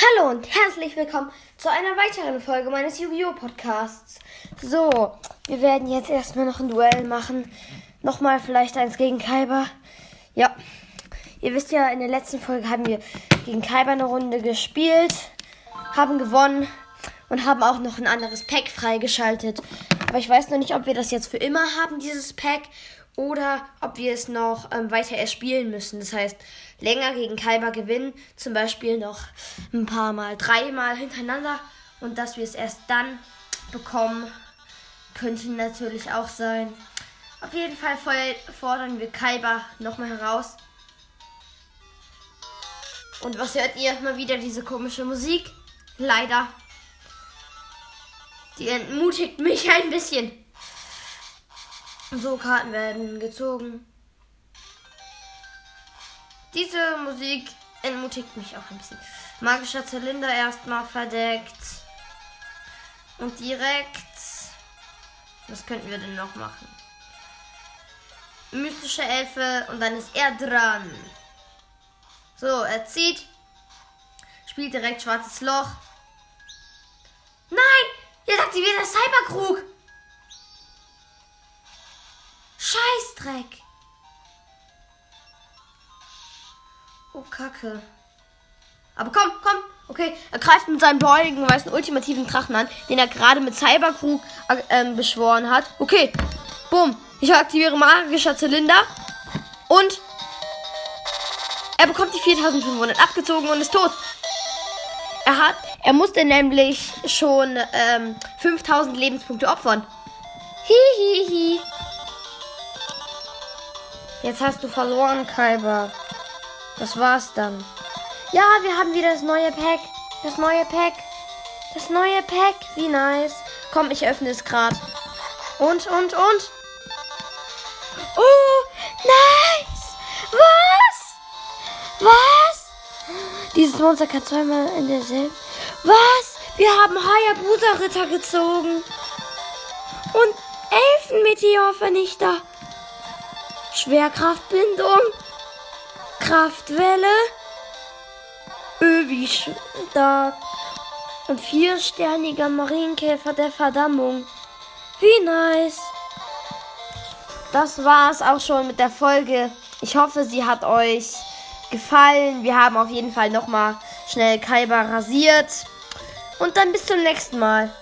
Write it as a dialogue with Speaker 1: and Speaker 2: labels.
Speaker 1: Hallo und herzlich willkommen zu einer weiteren Folge meines Yu-Gi-Oh! Podcasts. So, wir werden jetzt erstmal noch ein Duell machen. Nochmal vielleicht eins gegen Kaiba. Ja, ihr wisst ja, in der letzten Folge haben wir gegen Kaiba eine Runde gespielt, haben gewonnen und haben auch noch ein anderes Pack freigeschaltet. Aber ich weiß noch nicht, ob wir das jetzt für immer haben, dieses Pack, oder ob wir es noch ähm, weiter erspielen müssen. Das heißt, länger gegen Kaiba gewinnen, zum Beispiel noch ein paar Mal, dreimal hintereinander und dass wir es erst dann bekommen, könnte natürlich auch sein. Auf jeden Fall fordern wir Kaiba nochmal heraus. Und was hört ihr? Mal wieder diese komische Musik. Leider. Die entmutigt mich ein bisschen. So, Karten werden gezogen. Diese Musik entmutigt mich auch ein bisschen. Magischer Zylinder erstmal verdeckt. Und direkt. Was könnten wir denn noch machen? Mystische Elfe und dann ist er dran. So, er zieht. Spielt direkt schwarzes Loch. Nein! Jetzt aktiviert er Cyberkrug! Scheißdreck. Oh, Kacke. Aber komm, komm. Okay, er greift mit seinem beugigen weißen ultimativen Drachen an, den er gerade mit Cyberkrug äh, beschworen hat. Okay, bumm. Ich aktiviere magischer Zylinder. Und er bekommt die 4500 abgezogen und ist tot. Er hat, er musste nämlich schon ähm, 5000 Lebenspunkte opfern. Hihihi. Hi, hi. Jetzt hast du verloren, Kaiba. Das war's dann. Ja, wir haben wieder das neue Pack. Das neue Pack. Das neue Pack. Wie nice. Komm, ich öffne es gerade. Und, und, und. Oh, nice. Was? Was? Dieses Monster kann zweimal in derselben. Was? Wir haben Hayabusa-Ritter gezogen. Und Elfenmeteor-Vernichter. Schwerkraftbindung, Kraftwelle, Öwi stark und viersterniger Marienkäfer der Verdammung. Wie nice. Das war's auch schon mit der Folge. Ich hoffe, sie hat euch gefallen. Wir haben auf jeden Fall nochmal schnell Kaiba rasiert. Und dann bis zum nächsten Mal.